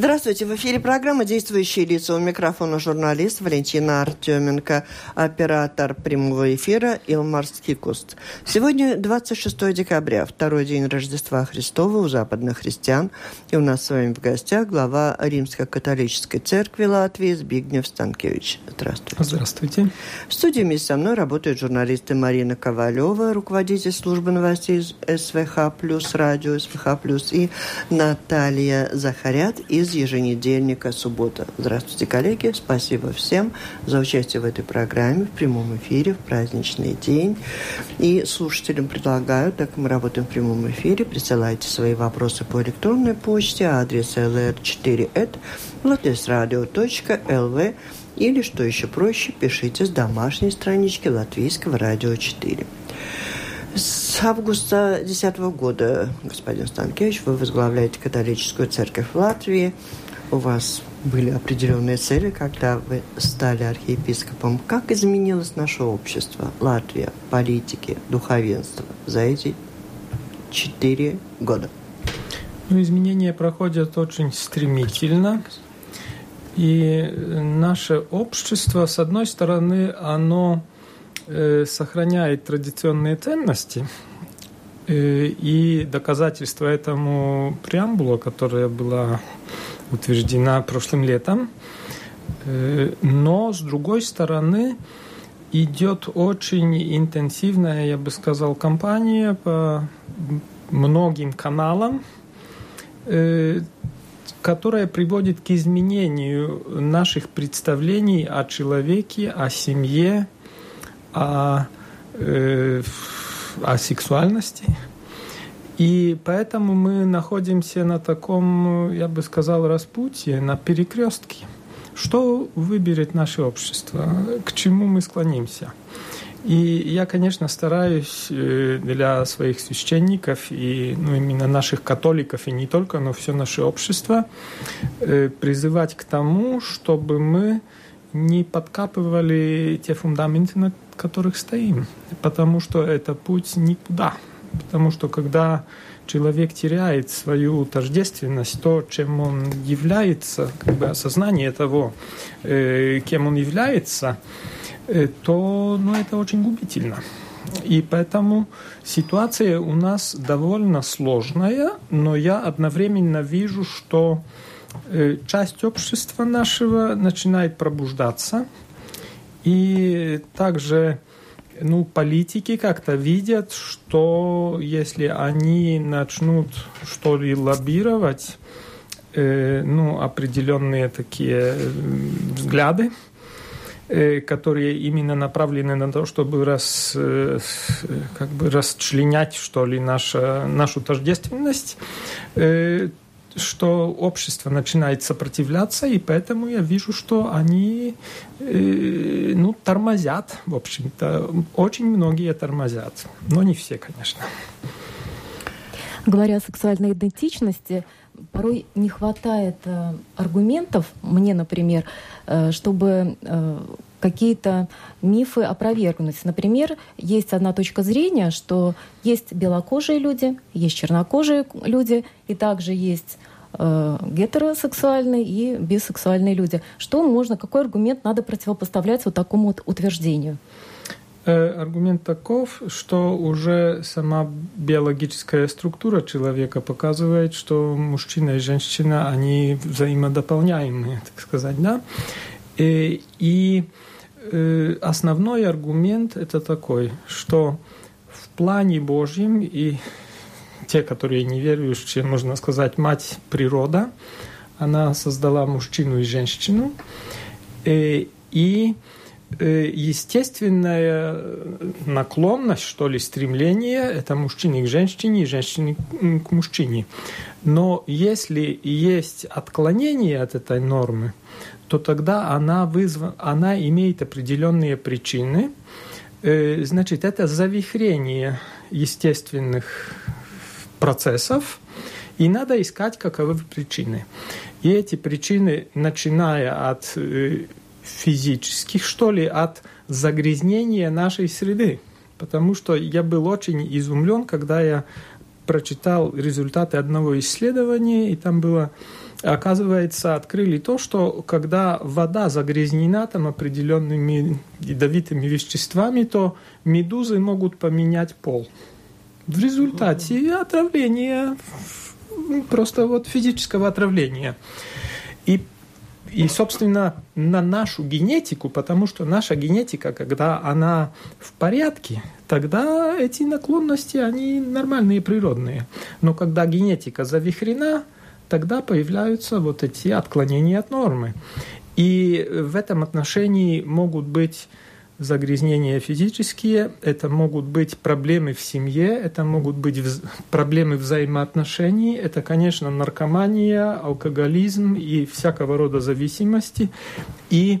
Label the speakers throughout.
Speaker 1: Здравствуйте. В эфире программа «Действующие лица». У микрофона журналист Валентина Артеменко, оператор прямого эфира Илмар Скикуст. Сегодня 26 декабря, второй день Рождества Христова у западных христиан. И у нас с вами в гостях глава Римско-католической церкви Латвии Збигнев Станкевич. Здравствуйте.
Speaker 2: Здравствуйте.
Speaker 1: В студии вместе со мной работают журналисты Марина Ковалева, руководитель службы новостей СВХ+, радио СВХ+, и Наталья Захарят из из еженедельника «Суббота». Здравствуйте, коллеги. Спасибо всем за участие в этой программе в прямом эфире в праздничный день. И слушателям предлагаю, так как мы работаем в прямом эфире, присылайте свои вопросы по электронной почте, адрес lr4 ltsradio.lv или, что еще проще, пишите с домашней странички Латвийского радио 4. С августа 2010 года, господин Станкевич, вы возглавляете католическую церковь в Латвии. У вас были определенные цели, когда вы стали архиепископом. Как изменилось наше общество, Латвия, политики, духовенство за эти четыре года?
Speaker 2: Ну, изменения проходят очень стремительно. И наше общество, с одной стороны, оно сохраняет традиционные ценности. Э, и доказательство этому преамбула, которая была утверждена прошлым летом. Э, но, с другой стороны, идет очень интенсивная, я бы сказал, кампания по многим каналам, которая приводит к изменению наших представлений о человеке, о семье, о, э, о сексуальности. И поэтому мы находимся на таком, я бы сказал, распутье, на перекрестке. Что выберет наше общество? К чему мы склонимся? И я, конечно, стараюсь э, для своих священников и ну, именно наших католиков, и не только, но все наше общество, э, призывать к тому, чтобы мы не подкапывали те фундаменты, которых стоим, потому что это путь никуда. Потому что когда человек теряет свою тождественность, то, чем он является, как бы осознание того, э, кем он является, э, то ну, это очень губительно. И поэтому ситуация у нас довольно сложная, но я одновременно вижу, что э, часть общества нашего начинает пробуждаться – и также ну, политики как-то видят, что если они начнут что ли лоббировать, э, ну, определенные такие взгляды, э, которые именно направлены на то, чтобы рас, э, как бы расчленять, что ли, наша, нашу тождественность, э, что общество начинает сопротивляться, и поэтому я вижу, что они э, ну, тормозят, в общем-то. Очень многие тормозят, но не все, конечно.
Speaker 3: Говоря о сексуальной идентичности, порой не хватает э, аргументов, мне, например, э, чтобы э, какие-то мифы опровергнуть. Например, есть одна точка зрения, что есть белокожие люди, есть чернокожие люди, и также есть э, гетеросексуальные и бисексуальные люди. Что можно, какой аргумент надо противопоставлять вот такому вот утверждению?
Speaker 2: Э, аргумент таков, что уже сама биологическая структура человека показывает, что мужчина и женщина, они взаимодополняемые, так сказать, да? И, и э, основной аргумент это такой, что в плане Божьем и те, которые неверующие, можно сказать, мать природа, она создала мужчину и женщину, и, э, и э, естественная наклонность, что ли, стремление, это мужчине к женщине и женщине к мужчине. Но если есть отклонение от этой нормы, то тогда она, вызва... она имеет определенные причины. Э, значит, это завихрение естественных процессов, и надо искать, каковы причины. И эти причины, начиная от э, физических, что ли, от загрязнения нашей среды. Потому что я был очень изумлен, когда я прочитал результаты одного исследования, и там было, оказывается, открыли то, что когда вода загрязнена там определенными ядовитыми веществами, то медузы могут поменять пол. В результате отравления, просто вот физического отравления. И и, собственно, на нашу генетику, потому что наша генетика, когда она в порядке, тогда эти наклонности, они нормальные, природные. Но когда генетика завихрена, тогда появляются вот эти отклонения от нормы. И в этом отношении могут быть загрязнения физические, это могут быть проблемы в семье, это могут быть вз... проблемы взаимоотношений, это, конечно, наркомания, алкоголизм и всякого рода зависимости, и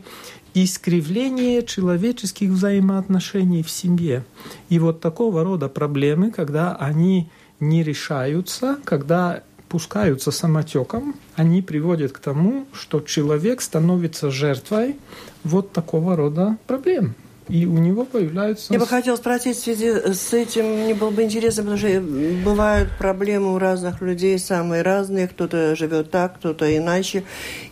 Speaker 2: искривление человеческих взаимоотношений в семье. И вот такого рода проблемы, когда они не решаются, когда пускаются самотеком, они приводят к тому, что человек становится жертвой вот такого рода проблем. И у него появляются...
Speaker 1: Я бы хотела спросить в связи с этим, мне было бы интересно, потому что бывают проблемы у разных людей, самые разные, кто-то живет так, кто-то иначе,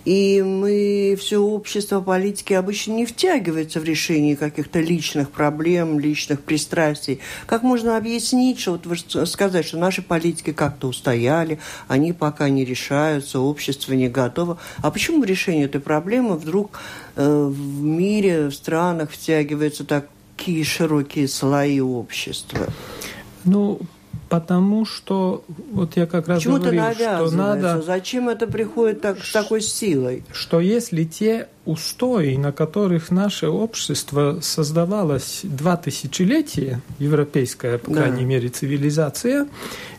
Speaker 1: и мы, все общество, политики обычно не втягиваются в решение каких-то личных проблем, личных пристрастий. Как можно объяснить, что вот сказать, что наши политики как-то устояли, они пока не решаются, общество не готово. А почему решение этой проблемы вдруг Э, в мире, в странах втягиваются такие широкие слои общества?
Speaker 2: Ну, Потому что, вот я как раз
Speaker 1: Почему
Speaker 2: говорил, что надо...
Speaker 1: Зачем это приходит так, с такой силой?
Speaker 2: Что если те устои, на которых наше общество создавалось два тысячелетия, европейская, по да. крайней мере, цивилизация,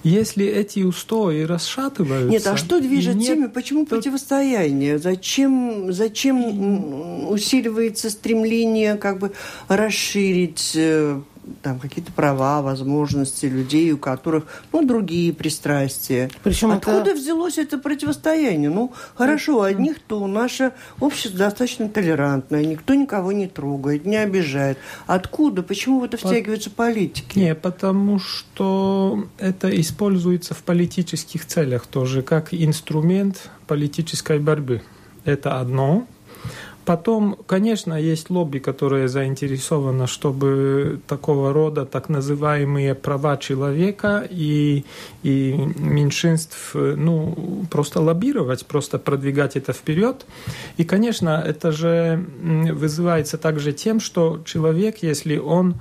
Speaker 2: если эти устои расшатываются...
Speaker 1: Нет, а что движет нет, теми? Почему то... противостояние? Зачем, зачем усиливается стремление как бы расширить э, там какие-то права, возможности людей, у которых, ну, другие пристрастия. Причем Откуда это... взялось это противостояние? Ну, хорошо, у одних то наше общество достаточно толерантное, никто никого не трогает, не обижает. Откуда? Почему в это втягиваются политики?
Speaker 2: Не, потому что это используется в политических целях тоже, как инструмент политической борьбы. Это одно. Потом, конечно, есть лобби, которое заинтересовано, чтобы такого рода так называемые права человека и, и меньшинств ну, просто лоббировать, просто продвигать это вперед. И, конечно, это же вызывается также тем, что человек, если он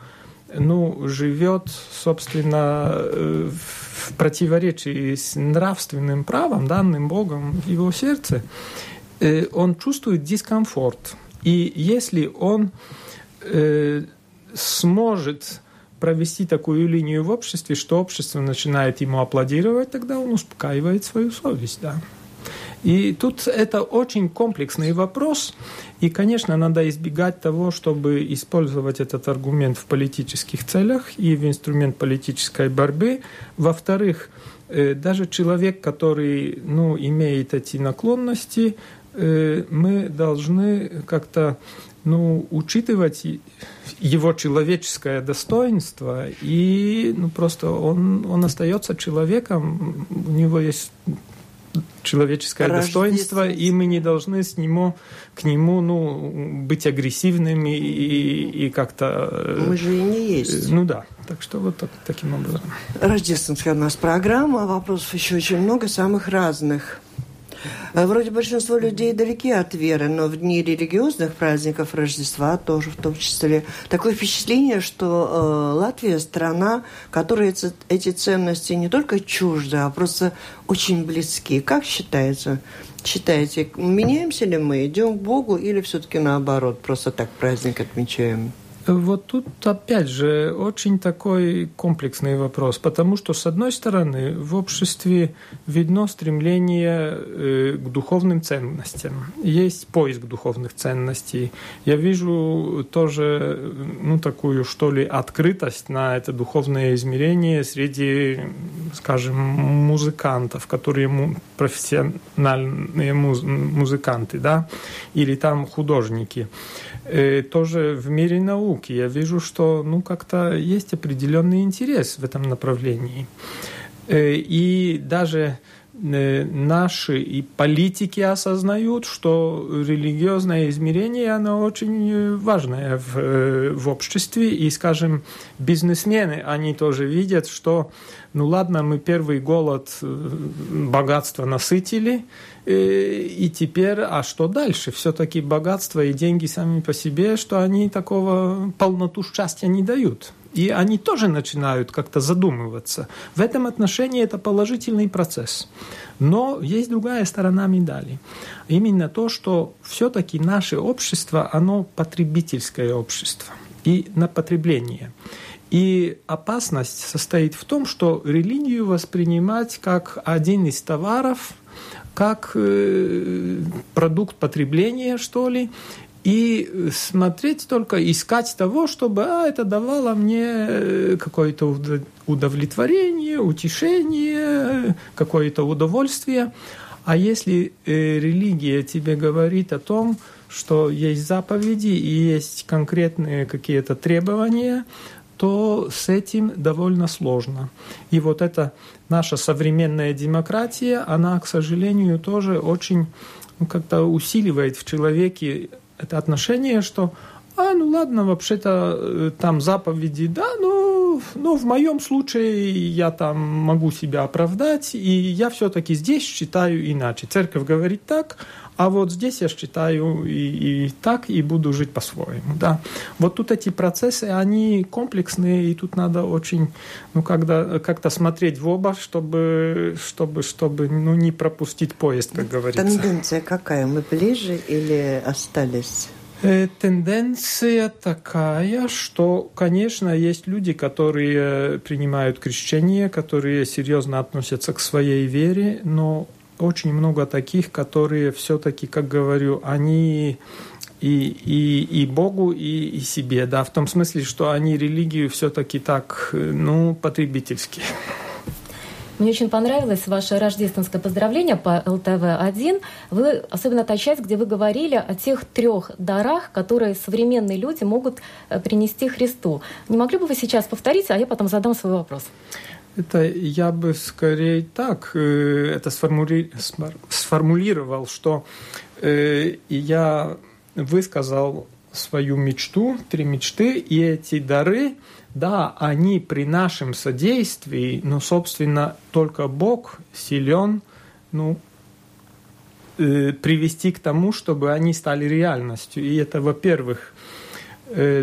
Speaker 2: ну, живет, собственно, э, в противоречии с нравственным правом, данным Богом в его сердце, он чувствует дискомфорт. И если он э, сможет провести такую линию в обществе, что общество начинает ему аплодировать, тогда он успокаивает свою совесть. Да. И тут это очень комплексный вопрос, и, конечно, надо избегать того, чтобы использовать этот аргумент в политических целях и в инструмент политической борьбы. Во-вторых, э, даже человек, который ну, имеет эти наклонности, Э, мы должны как-то ну, учитывать его человеческое достоинство, и ну, просто он, он остается человеком, у него есть человеческое достоинство, и мы не должны с нему, к нему ну, быть агрессивными и, и как-то...
Speaker 1: Э, мы же и не есть.
Speaker 2: Ну да, так что вот так, таким образом.
Speaker 1: Рождественская у нас программа, вопросов еще очень много, самых разных. А вроде большинство людей далеки от веры, но в дни религиозных праздников Рождества тоже в том числе такое впечатление, что э, Латвия страна, которой эти, эти ценности не только чужды, а просто очень близки. Как считается? Считаете, меняемся ли мы, идем к Богу или все-таки наоборот, просто так праздник отмечаем?
Speaker 2: Вот тут опять же очень такой комплексный вопрос, потому что с одной стороны в обществе видно стремление э, к духовным ценностям, есть поиск духовных ценностей. Я вижу тоже ну такую что ли открытость на это духовное измерение среди, скажем, музыкантов, которые профессиональные музыканты, да, или там художники. Э, тоже в мире науки я вижу, что ну как-то есть определенный интерес в этом направлении. Э, и даже наши и политики осознают, что религиозное измерение, оно очень важное в, в обществе. И, скажем, бизнесмены, они тоже видят, что, ну ладно, мы первый голод богатства насытили, и теперь, а что дальше? Все-таки богатство и деньги сами по себе, что они такого полноту счастья не дают. И они тоже начинают как-то задумываться. В этом отношении это положительный процесс. Но есть другая сторона медали. Именно то, что все-таки наше общество, оно потребительское общество. И на потребление. И опасность состоит в том, что религию воспринимать как один из товаров – как э, продукт потребления, что ли, и смотреть только, искать того, чтобы а, это давало мне э, какое-то удовлетворение, утешение, какое-то удовольствие. А если э, религия тебе говорит о том, что есть заповеди и есть конкретные какие-то требования, то с этим довольно сложно. И вот эта наша современная демократия, она, к сожалению, тоже очень ну, как-то усиливает в человеке это отношение, что а, ну ладно, вообще-то э, там заповеди, да, но, но в моем случае я там могу себя оправдать, и я все-таки здесь считаю иначе. Церковь говорит так, а вот здесь я считаю и, и так, и буду жить по-своему. Да. Вот тут эти процессы, они комплексные, и тут надо очень, ну, когда, как-то смотреть в оба, чтобы, чтобы, чтобы ну, не пропустить поезд, как говорится.
Speaker 1: Тенденция какая? Мы ближе или остались?
Speaker 2: Э, тенденция такая, что, конечно, есть люди, которые принимают крещение, которые серьезно относятся к своей вере, но очень много таких, которые все-таки, как говорю, они и, и, и Богу, и, и себе, да, в том смысле, что они религию все-таки так, ну, потребительски.
Speaker 3: Мне очень понравилось ваше рождественское поздравление по ЛТВ-1. Вы, особенно та часть, где вы говорили о тех трех дарах, которые современные люди могут э, принести Христу. Не могли бы вы сейчас повторить, а я потом задам свой вопрос?
Speaker 2: Это я бы скорее так э, это сформули... сформулировал, что э, я высказал свою мечту, три мечты, и эти дары, да, они при нашем содействии, но, собственно, только Бог силен, ну, э, привести к тому, чтобы они стали реальностью. И это, во-первых,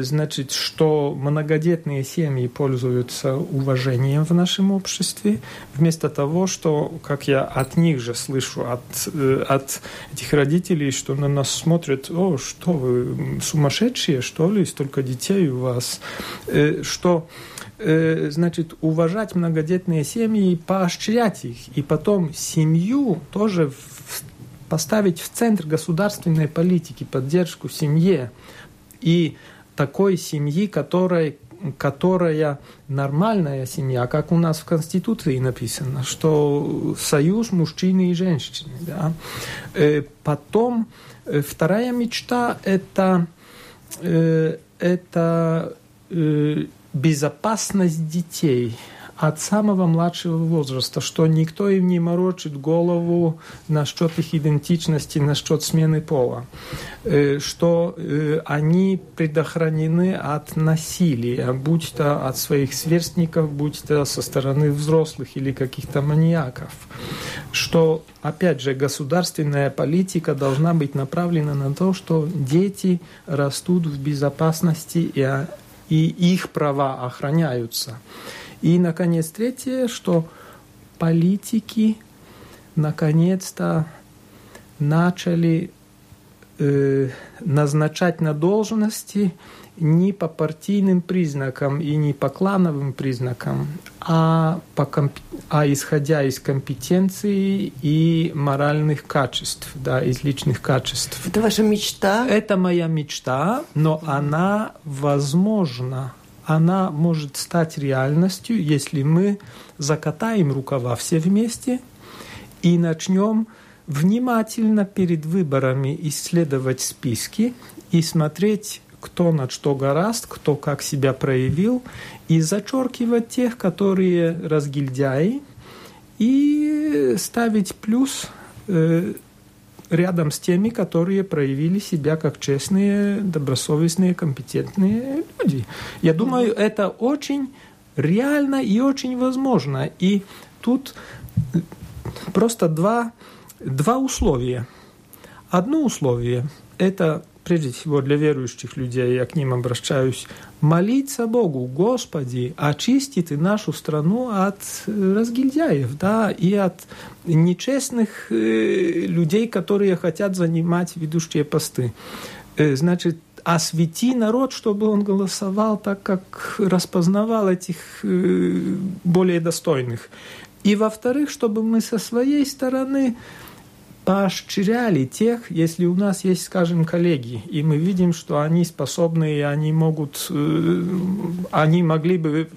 Speaker 2: значит, что многодетные семьи пользуются уважением в нашем обществе, вместо того, что, как я от них же слышу, от, э, от этих родителей, что на нас смотрят, о, что вы, сумасшедшие, что ли, столько детей у вас, э, что значит, уважать многодетные семьи поощрять их, и потом семью тоже поставить в центр государственной политики, поддержку семье. И такой семьи, которая, которая нормальная семья, как у нас в Конституции написано, что союз мужчины и женщины. Да? Э, потом э, вторая мечта это, э, это безопасность детей от самого младшего возраста, что никто им не морочит голову насчет их идентичности, насчет смены пола, э, что э, они предохранены от насилия, будь то от своих сверстников, будь то со стороны взрослых или каких-то маньяков, что, опять же, государственная политика должна быть направлена на то, что дети растут в безопасности и, и их права охраняются. И, наконец, третье, что политики наконец-то начали э, назначать на должности не по партийным признакам и не по клановым признакам, а, по комп... а исходя из компетенции и моральных качеств, да, из личных качеств.
Speaker 1: Это ваша мечта?
Speaker 2: Это моя мечта, но она возможна она может стать реальностью, если мы закатаем рукава все вместе и начнем внимательно перед выборами исследовать списки и смотреть, кто на что гораст, кто как себя проявил, и зачеркивать тех, которые разгильдяи, и ставить плюс э, рядом с теми, которые проявили себя как честные, добросовестные, компетентные люди. Я думаю, это очень реально и очень возможно. И тут просто два, два условия. Одно условие – это прежде всего для верующих людей, я к ним обращаюсь, молиться Богу, Господи, очисти ты нашу страну от э, разгильдяев, да, и от нечестных э, людей, которые хотят занимать ведущие посты. Э, значит, освети народ, чтобы он голосовал так, как распознавал этих более достойных. И во-вторых, чтобы мы со своей стороны поощряли тех, если у нас есть, скажем, коллеги, и мы видим, что они способны, и они могут, э, они могли бы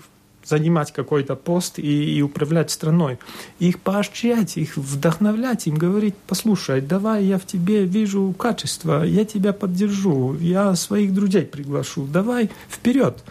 Speaker 2: занимать какой-то пост и, и управлять страной. Их поощрять, их вдохновлять, им говорить, послушай, давай я в тебе вижу качество, я тебя поддержу, я своих друзей приглашу, давай вперед.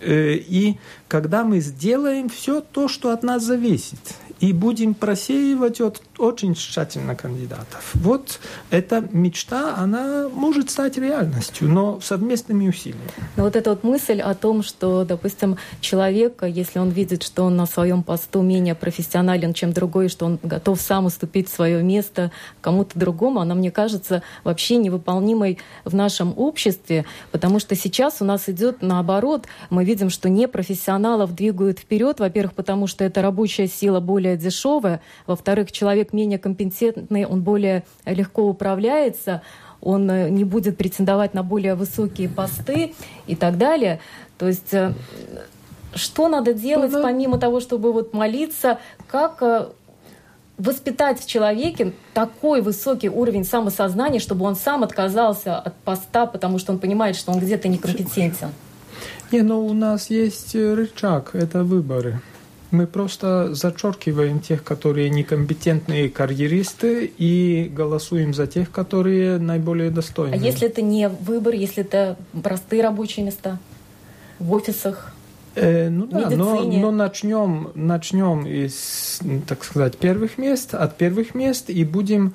Speaker 2: Э, и когда мы сделаем все то, что от нас зависит, и будем просеивать от, очень тщательно кандидатов. Вот эта мечта, она может стать реальностью, но совместными усилиями.
Speaker 3: Но вот эта вот мысль о том, что, допустим, человек, если он видит, что он на своем посту менее профессионален, чем другой, что он готов сам уступить свое место кому-то другому, она, мне кажется, вообще невыполнимой в нашем обществе, потому что сейчас у нас идет наоборот. Мы видим, что непрофессионалов двигают вперед, во-первых, потому что эта рабочая сила более дешевое, во-вторых, человек менее компетентный, он более легко управляется, он э, не будет претендовать на более высокие посты и так далее. То есть э, что надо делать, ну, помимо того, чтобы вот молиться, как э, воспитать в человеке такой высокий уровень самосознания, чтобы он сам отказался от поста, потому что он понимает, что он где-то некомпетентен?
Speaker 2: Не, но у нас есть рычаг, это выборы. Мы просто зачеркиваем тех, которые некомпетентные карьеристы, и голосуем за тех, которые наиболее достойны.
Speaker 3: А если это не выбор, если это простые рабочие места в офисах?
Speaker 2: Э, ну да, но, но начнем, начнем из, так сказать, первых мест, от первых мест, и будем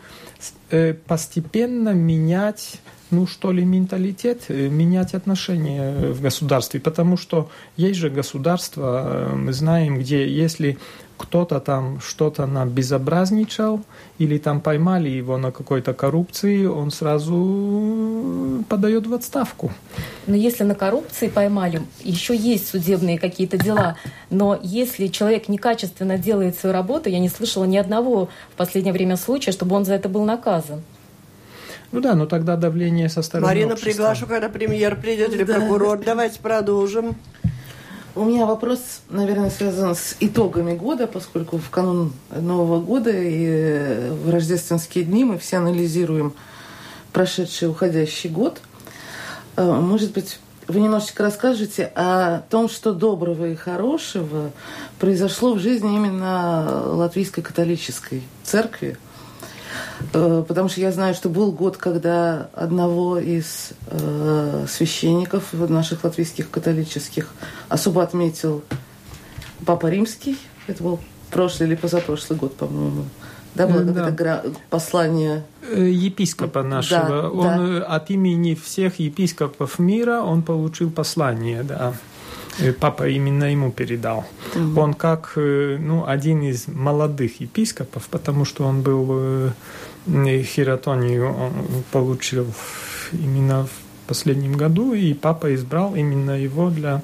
Speaker 2: э, постепенно менять ну что ли, менталитет, э, менять отношения в государстве, потому что есть же государство, э, мы знаем, где если кто-то там что-то на безобразничал или там поймали его на какой-то коррупции, он сразу подает в отставку.
Speaker 3: Но если на коррупции поймали, еще есть судебные какие-то дела. Но если человек некачественно делает свою работу, я не слышала ни одного в последнее время случая, чтобы он за это был наказан.
Speaker 2: Ну да, но тогда давление со стороны
Speaker 1: Марина,
Speaker 2: общества.
Speaker 1: приглашу, когда премьер придет или прокурор. Давайте продолжим.
Speaker 4: У меня вопрос, наверное, связан с итогами года, поскольку в канун Нового года и в рождественские дни мы все анализируем прошедший уходящий год. Э, может быть, вы немножечко расскажете о том, что доброго и хорошего произошло в жизни именно Латвийской католической церкви – потому что я знаю, что был год, когда одного из э, священников наших латвийских католических особо отметил Папа Римский, это был прошлый или позапрошлый год, по-моему. Да, было да. какое-то послание
Speaker 2: епископа нашего. Да, он да. от имени всех епископов мира он получил послание, да. Папа именно ему передал. Угу. Он как ну, один из молодых епископов, потому что он был хиратонию он получил именно в последнем году, и папа избрал именно его для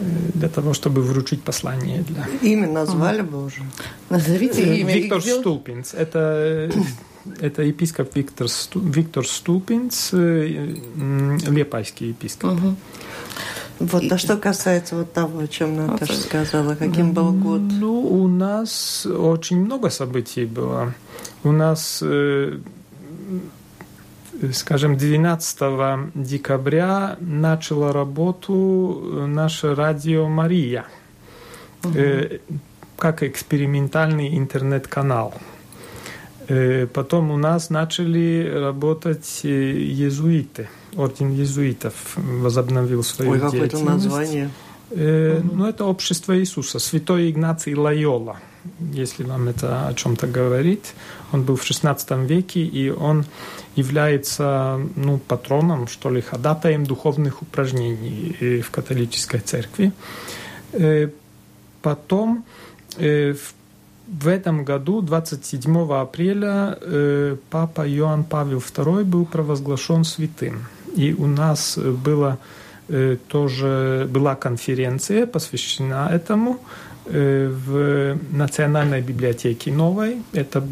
Speaker 2: для того, чтобы вручить послание. Для...
Speaker 1: Имя назвали бы уже.
Speaker 4: Назовите имя.
Speaker 2: Виктор Стулпинц. Это, это епископ Виктор, Сту, Виктор Стулпинц, лепайский епископ. Угу.
Speaker 1: Вот, а что касается вот того, о чем Наташа сказала, каким был год?
Speaker 2: Ну, у нас очень много событий было. У нас, э, скажем, 12 декабря начала работу наше радио «Мария» угу. как экспериментальный интернет-канал. Э, потом у нас начали работать иезуиты – орден иезуитов возобновил свою Ой, деятельность.
Speaker 1: какое-то название.
Speaker 2: Э. Ну, это общество Иисуса, святой Игнаций Лайола, если вам это о чем-то говорит. Он был в XVI веке, и он является ну, патроном, что ли, ходатаем духовных упражнений э, в католической церкви. Э, потом э, в в этом году, 27 апреля, э, Папа Иоанн Павел II был провозглашен святым. И у нас было э, тоже была конференция, посвящена этому э, в Национальной библиотеке новой. Это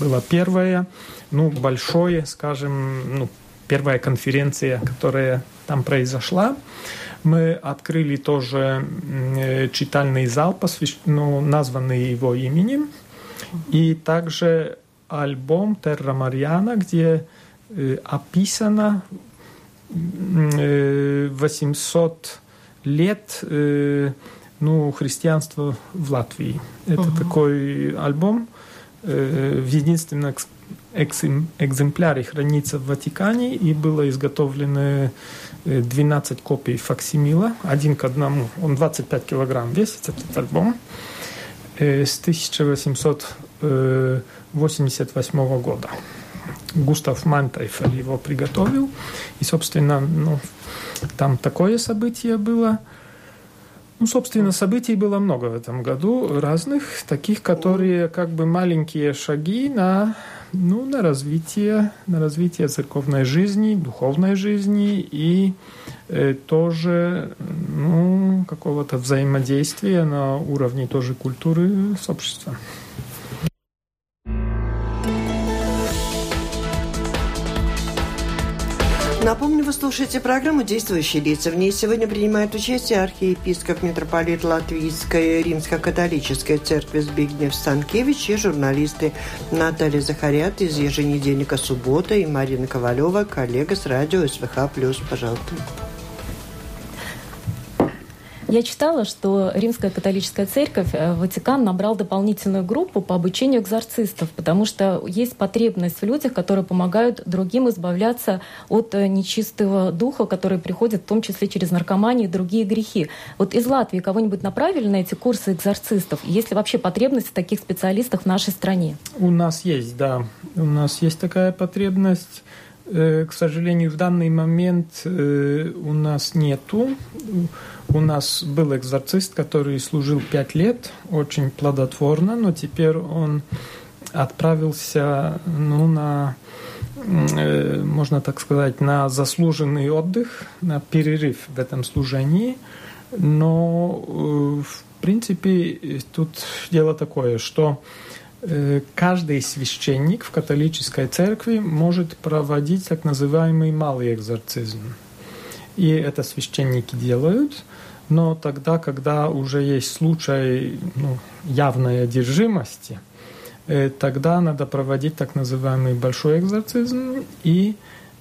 Speaker 2: была первая, ну, большое, скажем, ну, первая конференция, которая там произошла. Мы открыли тоже э, читальный зал, посвящ... ну, названный его именем. И также альбом Терра Мариана, где описано 800 лет э, ну, христианства в Латвии. Это угу. такой альбом э, в единственном экземпляре хранится в Ватикане и было изготовлено 12 э, копий факсимила, один к одному. Он 25 килограмм весит, этот альбом, с 1888 года. Густав Мантайфель его приготовил. И, собственно, ну, там такое событие было. Ну, собственно, событий было много в этом году, разных, таких, которые как бы маленькие шаги на, ну, на развитие, на развитие церковной жизни, духовной жизни и э, тоже ну, какого-то взаимодействия на уровне тоже культуры с
Speaker 1: слушаете программу «Действующие лица». В ней сегодня принимает участие архиепископ митрополит Латвийской римско-католической церкви Збигнев Станкевич и журналисты Наталья Захарят из еженедельника «Суббота» и Марина Ковалева, коллега с радио СВХ+. Пожалуйста.
Speaker 3: Я читала, что Римская католическая церковь, э, Ватикан набрал дополнительную группу по обучению экзорцистов, потому что есть потребность в людях, которые помогают другим избавляться от э, нечистого духа, который приходит в том числе через наркоманию и другие грехи. Вот из Латвии кого-нибудь направили на эти курсы экзорцистов? Есть ли вообще потребность в таких специалистах в нашей стране?
Speaker 2: У нас есть, да. У нас есть такая потребность. Э, к сожалению, в данный момент у нас нету у нас был экзорцист, который служил пять лет, очень плодотворно, но теперь он отправился ну, на, э, можно так сказать, на заслуженный отдых, на перерыв в этом служении. Но, э, в принципе, тут дело такое, что э, каждый священник в католической церкви может проводить так называемый малый экзорцизм. И это священники делают. Но тогда, когда уже есть случай ну, явной одержимости, э, тогда надо проводить так называемый большой экзорцизм, и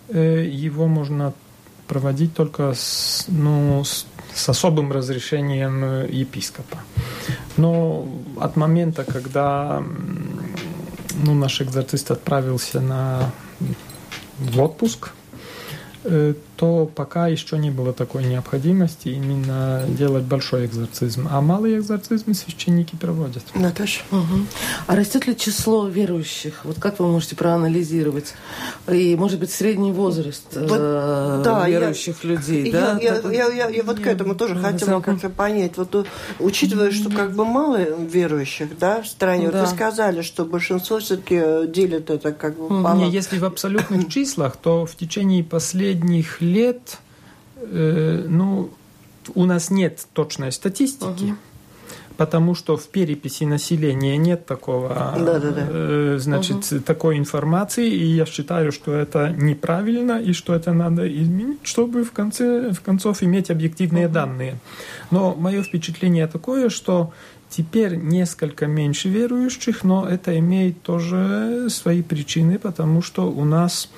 Speaker 2: э, его можно проводить только с, ну, с, с особым разрешением э, епископа. Но от момента, когда ну, наш экзорцист отправился на в отпуск, то пока еще не было такой необходимости именно делать большой экзорцизм. А малый экзорцизм священники проводят.
Speaker 1: Наташа?
Speaker 4: Угу. А растет ли число верующих? Вот как вы можете проанализировать? И, может быть, средний возраст вот, э, да, верующих я, людей?
Speaker 1: Я,
Speaker 4: да?
Speaker 1: я, я, я, я вот к этому тоже ну, хотела как-то понять. Вот э, учитывая, что как бы мало верующих да, в стране, да. вот вы сказали, что большинство все-таки делит это как бы...
Speaker 2: Не, если в абсолютных числах, то в течение последних лет, э, ну, у нас нет точной статистики. Угу потому что в переписи населения нет такого, да, да, да. Э, значит, угу. такой информации, и я считаю, что это неправильно и что это надо изменить, чтобы в конце в концов иметь объективные угу. данные. Но мое впечатление такое, что Теперь несколько меньше верующих, но это имеет тоже свои причины, потому что у нас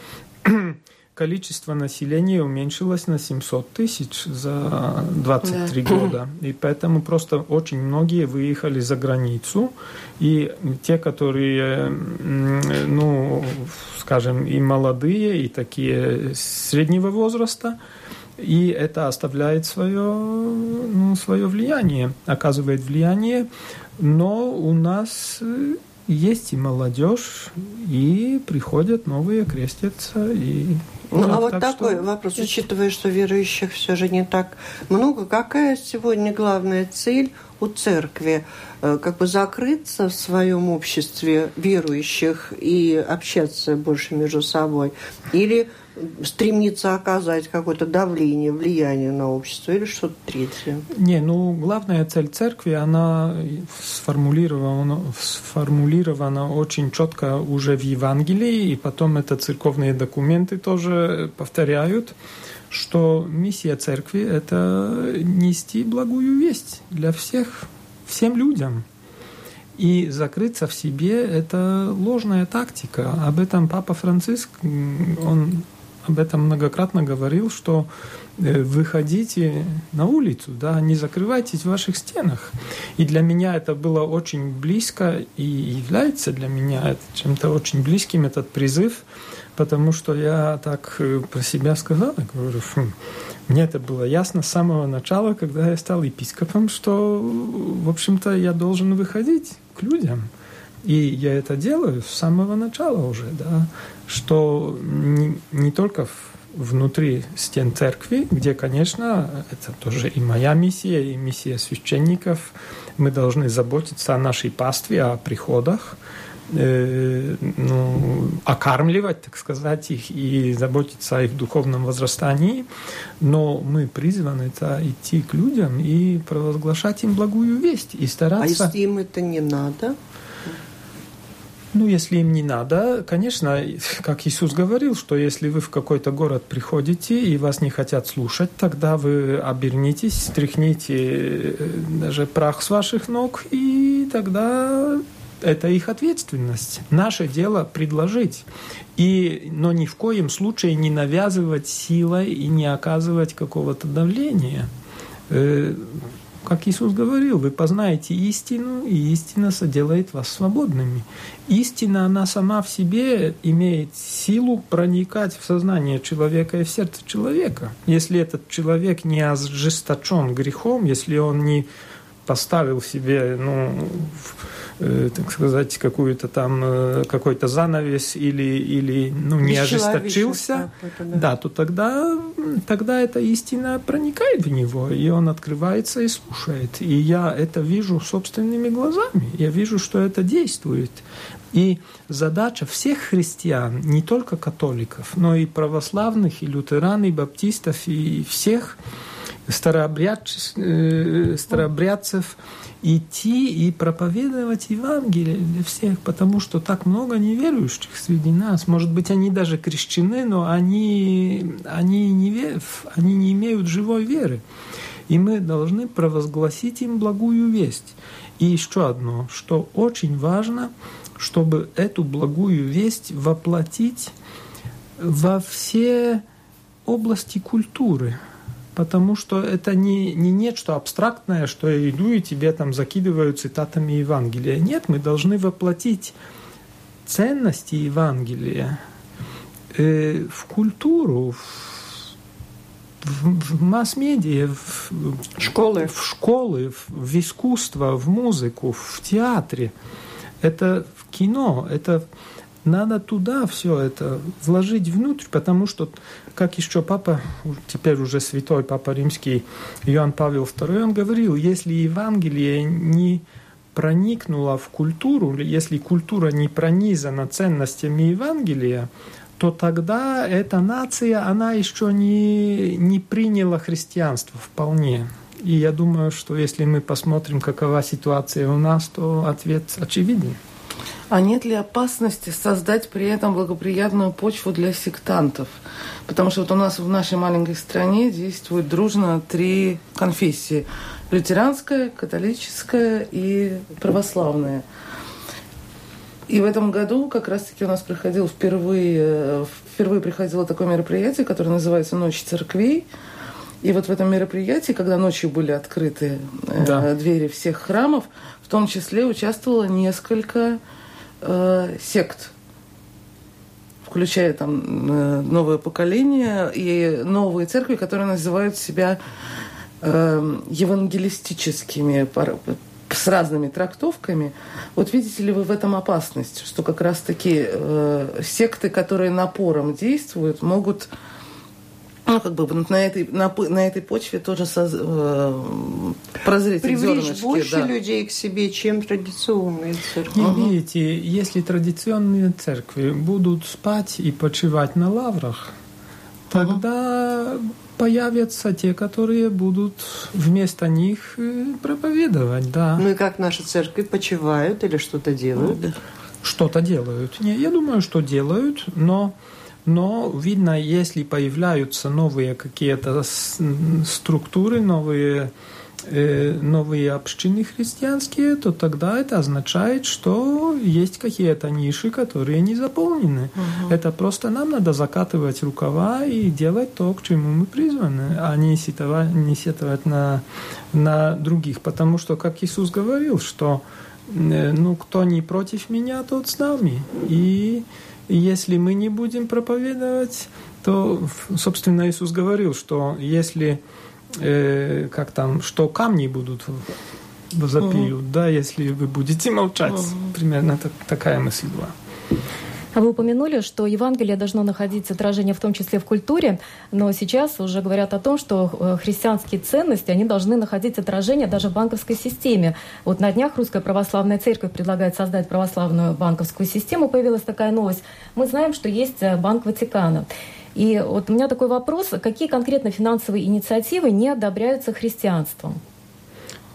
Speaker 2: количество населения уменьшилось на 700 тысяч за 23 да. года. И поэтому просто очень многие выехали за границу. И те, которые, ну, скажем, и молодые, и такие среднего возраста, и это оставляет свое, ну, свое влияние, оказывает влияние. Но у нас есть и молодежь, и приходят новые, крестятся. И,
Speaker 1: ну, а вот такой что... вопрос, учитывая, что верующих все же не так много, какая сегодня главная цель у церкви? Э, как бы закрыться в своем обществе верующих и общаться больше между собой? Или стремится оказать какое-то давление, влияние на общество или что-то третье?
Speaker 2: Не, ну главная цель церкви, она сформулирована, сформулирована очень четко уже в Евангелии, и потом это церковные документы тоже повторяют, что миссия церкви – это нести благую весть для всех, всем людям. И закрыться в себе – это ложная тактика. Об этом Папа Франциск, он об этом многократно говорил, что э, выходите на улицу, да, не закрывайтесь в ваших стенах. И для меня это было очень близко и является для меня чем-то очень близким этот призыв, потому что я так э, про себя сказал, говорю, хм, мне это было ясно с самого начала, когда я стал епископом, что, в общем-то, я должен выходить к людям. И я это делаю с самого начала уже, да, что не, не только внутри стен церкви, где, конечно, это тоже и моя миссия, и миссия священников, мы должны заботиться о нашей пастве, о приходах, э, ну, окармливать, так сказать, их и заботиться о их духовном возрастании, но мы призваны это идти к людям и провозглашать им благую весть и стараться...
Speaker 1: А если им это не надо?
Speaker 2: Ну, если им не надо, конечно, как Иисус говорил, что если вы в какой-то город приходите и вас не хотят слушать, тогда вы обернитесь, стряхните э, даже прах с ваших ног, и тогда это их ответственность. Наше дело предложить. И, но ни в коем случае не навязывать силой и не оказывать какого-то давления. Э, как Иисус говорил, вы познаете истину, и истина соделает вас свободными. Истина, она сама в себе имеет силу проникать в сознание человека и в сердце человека. Если этот человек не ожесточен грехом, если он не поставил себе, ну, Э, так сказать, какую-то там, э, какой-то занавес или, или ну, не ожесточился, да. да, то тогда, тогда эта истина проникает в него, и он открывается и слушает. И я это вижу собственными глазами. Я вижу, что это действует. И задача всех христиан, не только католиков, но и православных, и лютеран, и баптистов, и всех старообрядцев, э, старообрядцев идти и проповедовать Евангелие для всех, потому что так много неверующих среди нас. Может быть, они даже крещены, но они, они, не, вер, они не имеют живой веры. И мы должны провозгласить им благую весть. И еще одно, что очень важно, чтобы эту благую весть воплотить во все области культуры – потому что это не, не нечто абстрактное, что я иду и тебе там закидываю цитатами Евангелия. Нет, мы должны воплотить ценности Евангелия э, в культуру, в, в, в масс-медиа, в
Speaker 1: школы,
Speaker 2: в, школы в, в искусство, в музыку, в театре. Это в кино, это надо туда все это вложить внутрь, потому что, как еще папа, теперь уже святой папа римский Иоанн Павел II, он говорил, если Евангелие не проникнуло в культуру, если культура не пронизана ценностями Евангелия, то тогда эта нация, она еще не, не приняла христианство вполне. И я думаю, что если мы посмотрим, какова ситуация у нас, то ответ очевиден.
Speaker 4: А нет ли опасности создать при этом благоприятную почву для сектантов? Потому что вот у нас в нашей маленькой стране действуют дружно три конфессии. Лютеранская, католическая и православная. И в этом году как раз-таки у нас проходил впервые, впервые приходило такое мероприятие, которое называется «Ночь церквей». И вот в этом мероприятии, когда ночью были открыты э, да. двери всех храмов, в том числе участвовало несколько э, сект, включая там э, новое поколение и новые церкви, которые называют себя э, евангелистическими с разными трактовками. Вот видите ли вы в этом опасность, что как раз-таки э, секты, которые напором действуют, могут ну, как бы вот на этой, на, на этой почве тоже э, прозреть
Speaker 1: Привлечь
Speaker 4: зернышки,
Speaker 1: больше
Speaker 4: да.
Speaker 1: людей к себе, чем традиционные церкви.
Speaker 2: И видите, если традиционные церкви будут спать и почивать на лаврах, тогда появятся те, которые будут вместо них э, проповедовать, да.
Speaker 1: Ну и как наши церкви почивают или что-то делают?
Speaker 2: Что-то делают. Не, я думаю, что делают, но но видно, если появляются новые какие-то структуры, новые Э, новые общины христианские, то тогда это означает, что есть какие-то ниши, которые не заполнены. Угу. Это просто нам надо закатывать рукава и делать то, к чему мы призваны, а не сетовать, не сетовать на, на других. Потому что, как Иисус говорил, что э, ну, кто не против меня, тот с нами. И если мы не будем проповедовать, то, собственно, Иисус говорил, что если э, как там, что камни будут запьют, угу. да, если вы будете молчать. Угу. Примерно так, такая мысль была.
Speaker 3: А вы упомянули, что Евангелие должно находить отражение в том числе в культуре, но сейчас уже говорят о том, что э, христианские ценности, они должны находить отражение даже в банковской системе. Вот на днях Русская Православная Церковь предлагает создать православную банковскую систему. Появилась такая новость. Мы знаем, что есть э, Банк Ватикана. И вот у меня такой вопрос, какие конкретно финансовые инициативы не одобряются христианством?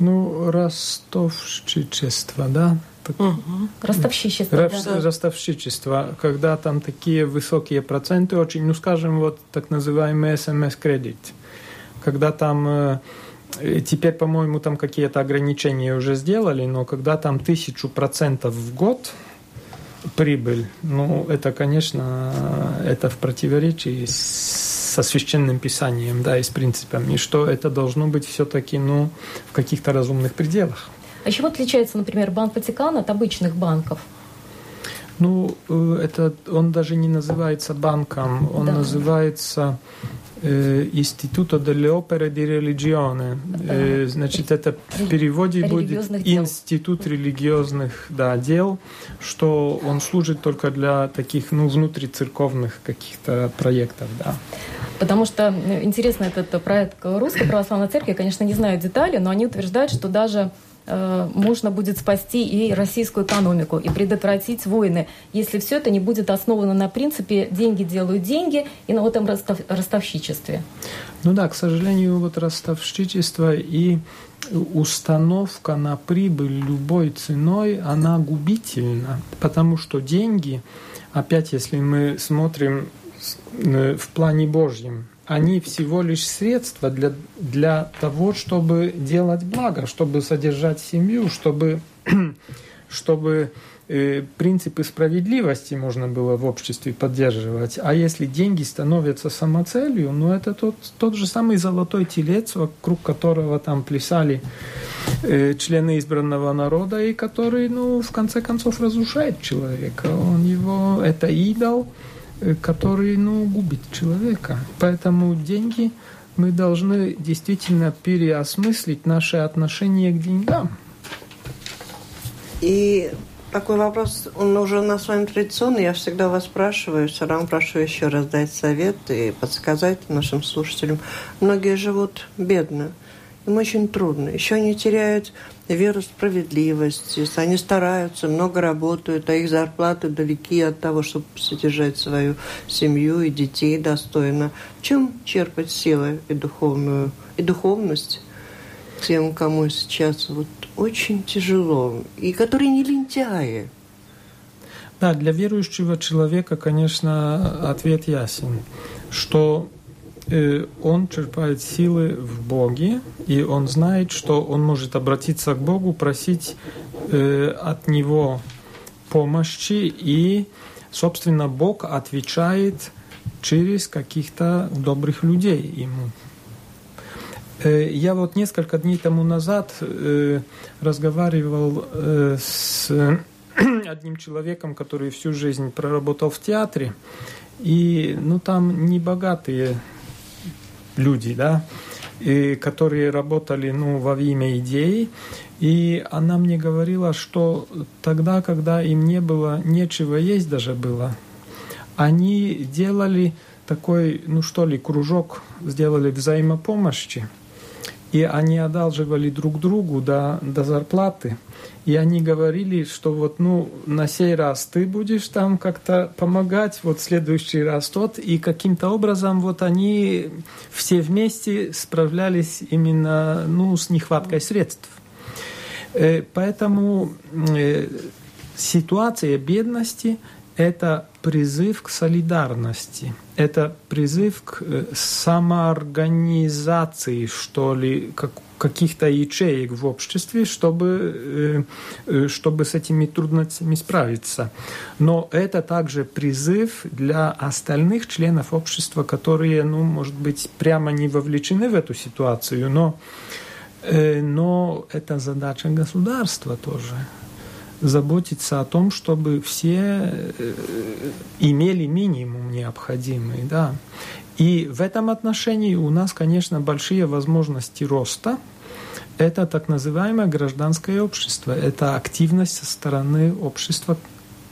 Speaker 2: Ну, ростовщичество, да?
Speaker 3: Угу. Ростовщичество,
Speaker 2: Рос, да. Ростовщичество, когда там такие высокие проценты, очень, ну, скажем, вот так называемый СМС-кредит, когда там э, Теперь, по-моему, там какие-то ограничения уже сделали, но когда там тысячу процентов в год прибыль, ну, это, конечно, это в противоречии со священным писанием, да, и с принципами, что это должно быть все-таки, ну, в каких-то разумных пределах.
Speaker 3: А чего отличается, например, Банк Ватикана от обычных банков?
Speaker 2: Ну, э, это он даже не называется банком, он да. называется э, Институто delle opere di religione. Э, значит, это в переводе будет дел. Институт религиозных да, дел, что он служит только для таких, ну, внутрицерковных каких-то проектов, да.
Speaker 3: Потому что интересно этот проект Русской Православной Церкви, я, конечно, не знаю детали, но они утверждают, что даже Э, можно будет спасти и российскую экономику, и предотвратить войны, если все это не будет основано на принципе «деньги делают деньги» и на этом ростов, ростовщичестве.
Speaker 2: Ну да, к сожалению, вот ростовщичество и установка на прибыль любой ценой, она губительна, потому что деньги, опять если мы смотрим э, в плане Божьем, они всего лишь средства для, для того, чтобы делать благо, чтобы содержать семью, чтобы, чтобы э, принципы справедливости можно было в обществе поддерживать. А если деньги становятся самоцелью, ну это тот, тот же самый золотой телец, вокруг которого там плясали э, члены избранного народа, и который, ну, в конце концов, разрушает человека. Он его, это идол, который ну, губит человека. Поэтому деньги мы должны действительно переосмыслить наше отношение к деньгам.
Speaker 1: И такой вопрос, он уже на с вами традиционный. Я всегда вас спрашиваю, все равно прошу еще раз дать совет и подсказать нашим слушателям. Многие живут бедно. Им очень трудно. Еще они теряют веру в справедливость. Они стараются, много работают, а их зарплаты далеки от того, чтобы содержать свою семью и детей достойно. Чем черпать силы и духовную и духовность тем, кому сейчас вот очень тяжело, и которые не лентяи?
Speaker 2: Да, для верующего человека, конечно, ответ ясен, что он черпает силы в Боге, и он знает, что он может обратиться к Богу, просить э, от Него помощи, и, собственно, Бог отвечает через каких-то добрых людей ему. Э, я вот несколько дней тому назад разговаривал с одним человеком, который всю жизнь проработал в театре, и ну, там не богатые люди, да, и, которые работали ну, во имя идеи. И она мне говорила, что тогда, когда им не было нечего есть даже было, они делали такой, ну что ли, кружок, сделали взаимопомощи. И они одалживали друг другу до, до зарплаты. И они говорили, что вот, ну, на сей раз ты будешь там как-то помогать, вот следующий раз тот. И каким-то образом вот они все вместе справлялись именно, ну, с нехваткой средств. Э, поэтому э, ситуация бедности – это призыв к солидарности, это призыв к э, самоорганизации, что ли, как, каких-то ячеек в обществе, чтобы, э, э, чтобы с этими трудностями справиться. Но это также призыв для остальных членов общества, которые, ну, может быть, прямо не вовлечены в эту ситуацию, но, но это задача государства тоже заботиться о том, чтобы все э, имели минимум необходимый. Да. И в этом отношении у нас, конечно, большие возможности роста. Это так называемое гражданское общество, это активность со стороны общества.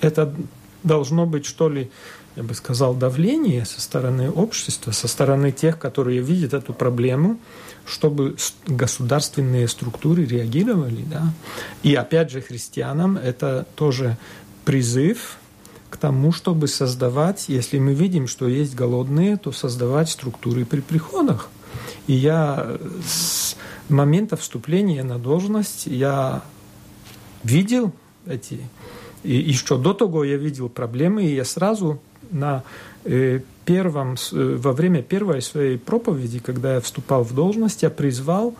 Speaker 2: Это должно быть, что ли, я бы сказал, давление со стороны общества, со стороны тех, которые видят эту проблему, чтобы государственные структуры реагировали. Да? И опять же, христианам это тоже призыв к тому, чтобы создавать, если мы видим, что есть голодные, то создавать структуры при приходах. И я с момента вступления на должность я видел эти и еще до того я видел проблемы, и я сразу на э, первом, э, во время первой своей проповеди, когда я вступал в должность, я призвал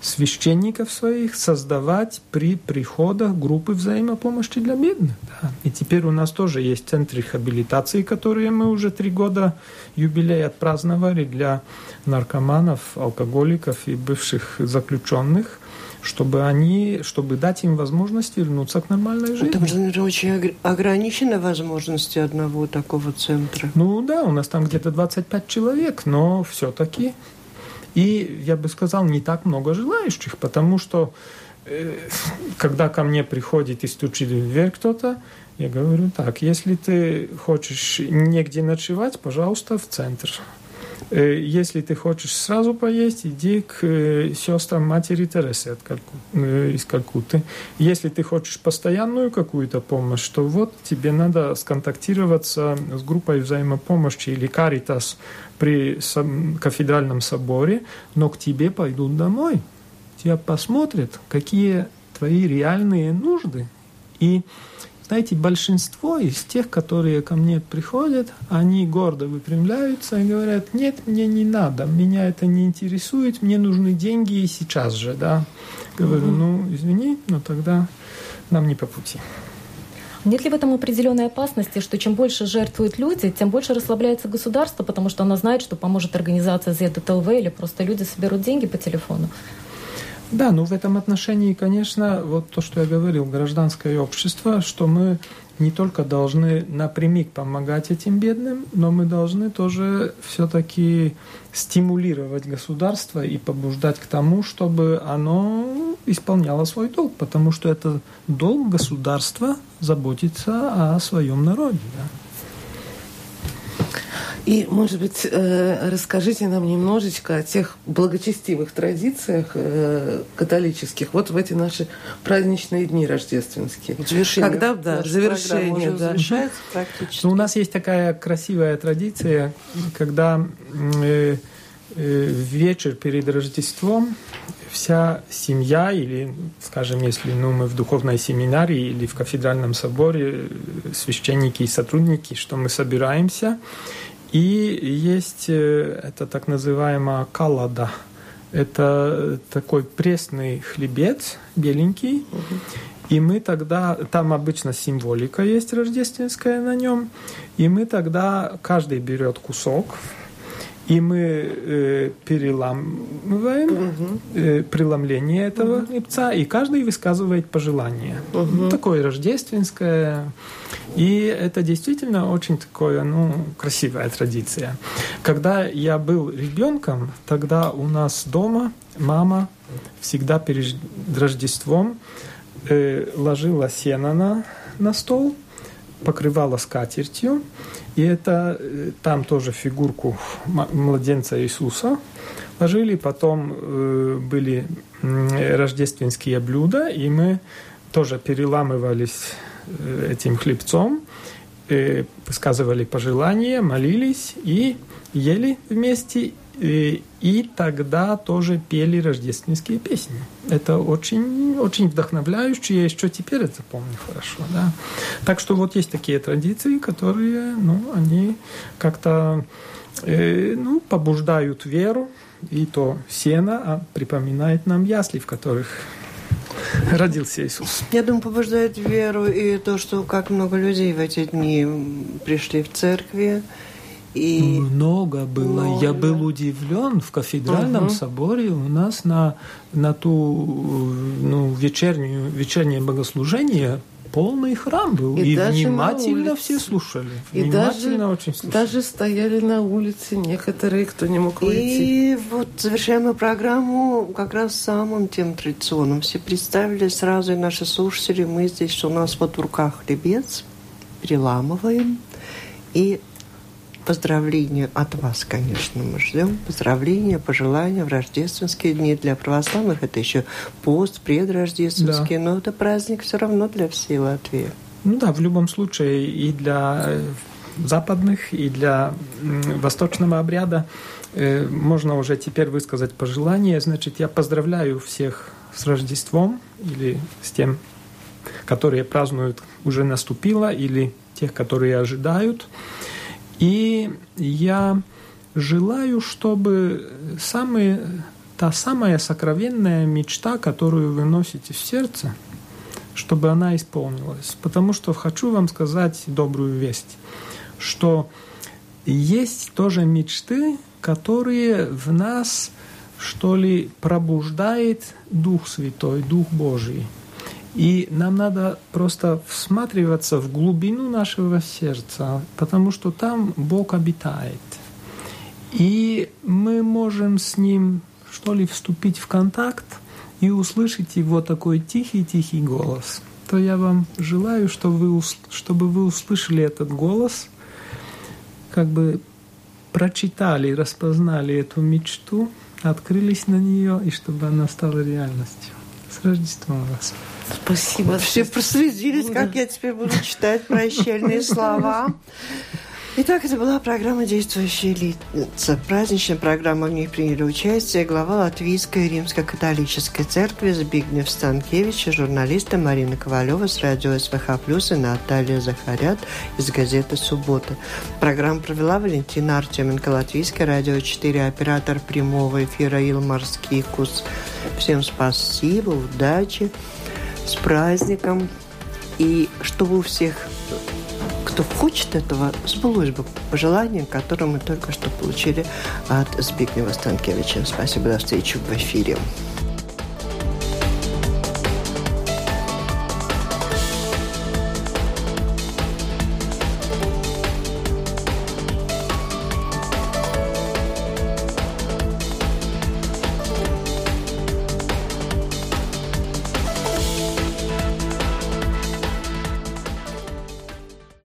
Speaker 2: священников своих создавать при приходах группы взаимопомощи для бедных. Да. И теперь у нас тоже есть центр реабилитации, которые мы уже три года юбилей отпраздновали для наркоманов, алкоголиков и бывших заключенных чтобы они, чтобы дать им возможность вернуться к нормальной жизни.
Speaker 1: Там же, очень ограничены возможности одного такого центра.
Speaker 2: Ну да, у нас там где-то 25 человек, но все-таки. И я бы сказал, не так много желающих, потому что э, когда ко мне приходит и стучит в дверь кто-то, я говорю так, если ты хочешь негде ночевать, пожалуйста, в центр. Э, если ты хочешь сразу поесть, иди к э, сестрам матери Тересы э, из Калькутты. Если ты хочешь постоянную какую-то помощь, то вот тебе надо сконтактироваться с группой взаимопомощи или Каритас при кафедральном соборе, но к тебе пойдут домой. Тебя посмотрят, какие твои реальные нужды. И знаете, большинство из тех, которые ко мне приходят, они гордо выпрямляются и говорят, нет, мне не надо, меня это не интересует, мне нужны деньги и сейчас же, да. Говорю, ну, извини, но тогда нам не по пути.
Speaker 3: Нет ли в этом определенной опасности, что чем больше жертвуют люди, тем больше расслабляется государство, потому что оно знает, что поможет организация ЗДТЛВ или просто люди соберут деньги по телефону?
Speaker 2: Да, ну в этом отношении, конечно, вот то, что я говорил, гражданское общество, что мы не только должны напрямик помогать этим бедным, но мы должны тоже все-таки стимулировать государство и побуждать к тому, чтобы оно исполняло свой долг, потому что это долг государства заботиться о своем народе. Да.
Speaker 4: И, может быть, э, расскажите нам немножечко о тех благочестивых традициях э, католических, вот в эти наши праздничные дни рождественские.
Speaker 1: Завершение.
Speaker 4: Когда, да, завершение, да.
Speaker 1: завершается практически.
Speaker 2: Ну, у нас есть такая красивая традиция, когда э, вечер перед Рождеством вся семья, или, скажем, если ну, мы в духовной семинарии или в кафедральном соборе, священники и сотрудники, что мы собираемся и есть э, это так называемая калада. Это такой пресный хлебец, беленький. И мы тогда, там обычно символика есть рождественская на нем, и мы тогда, каждый берет кусок, и мы э, переламываем угу. э, преломление этого угу. хлебца, и каждый высказывает пожелание. Угу. Такое рождественское. И это действительно очень такое, ну, красивая традиция. Когда я был ребенком, тогда у нас дома мама всегда перед Рождеством э, ложила сено на, на стол, покрывала скатертью, и это э, там тоже фигурку младенца Иисуса ложили, потом э, были рождественские блюда, и мы тоже переламывались э, этим хлебцом, высказывали пожелания, молились и ели вместе, и, и тогда тоже пели рождественские песни. Это очень, очень вдохновляюще, я еще теперь это помню хорошо. Да? Так что вот есть такие традиции, которые, ну, они как-то э, ну, побуждают веру, и то сено а припоминает нам ясли, в которых родился Иисус.
Speaker 1: Я думаю, побуждает веру и то, что как много людей в эти дни пришли в церкви,
Speaker 2: и много было. Много. Я был удивлен в кафедральном угу. соборе у нас на, на ту ну, вечернюю, вечернее богослужение полный храм был. И, и внимательно все слушали.
Speaker 4: И внимательно даже, очень слушали. Даже стояли на улице некоторые, кто не мог выйти.
Speaker 1: И вот завершаем мы программу как раз самым тем традиционным. Все представили сразу и наши слушатели. Мы здесь, что у нас вот в руках хлебец, переламываем и поздравления от вас, конечно, мы ждем. Поздравления, пожелания в рождественские дни. Для православных это еще пост, предрождественский, да. но это праздник все равно для всей Латвии.
Speaker 2: Ну да, в любом случае и для э, западных, и для восточного обряда э, можно уже теперь высказать пожелание. Значит, я поздравляю всех с Рождеством или с тем, которые празднуют, уже наступило, или тех, которые ожидают. И я желаю, чтобы самые, та самая сокровенная мечта, которую вы носите в сердце, чтобы она исполнилась. Потому что хочу вам сказать добрую весть, что есть тоже мечты, которые в нас, что ли, пробуждает Дух Святой, Дух Божий – и нам надо просто всматриваться в глубину нашего сердца, потому что там Бог обитает. И мы можем с Ним, что ли, вступить в контакт и услышать Его такой тихий-тихий голос. То я вам желаю, чтобы вы, чтобы вы услышали этот голос, как бы прочитали, распознали эту мечту, открылись на нее, и чтобы она стала реальностью. С Рождеством вас!
Speaker 1: Спасибо. Все прослезились, как я теперь буду читать прощальные слова. Итак, это была программа «Действующие лица». Праздничная программа, в ней приняли участие глава Латвийской римско-католической церкви Збигнев Станкевич и журналисты Марина Ковалева с радио СВХ и Наталья Захарят из газеты «Суббота». Программу провела Валентина Артеменко, Латвийское радио 4, оператор прямого эфира Илмар Скикус. Всем спасибо, удачи с праздником. И чтобы у всех, кто хочет этого, сбылось бы пожелание, которое мы только что получили от Збигнева Станкевича. Спасибо, до встречи в эфире.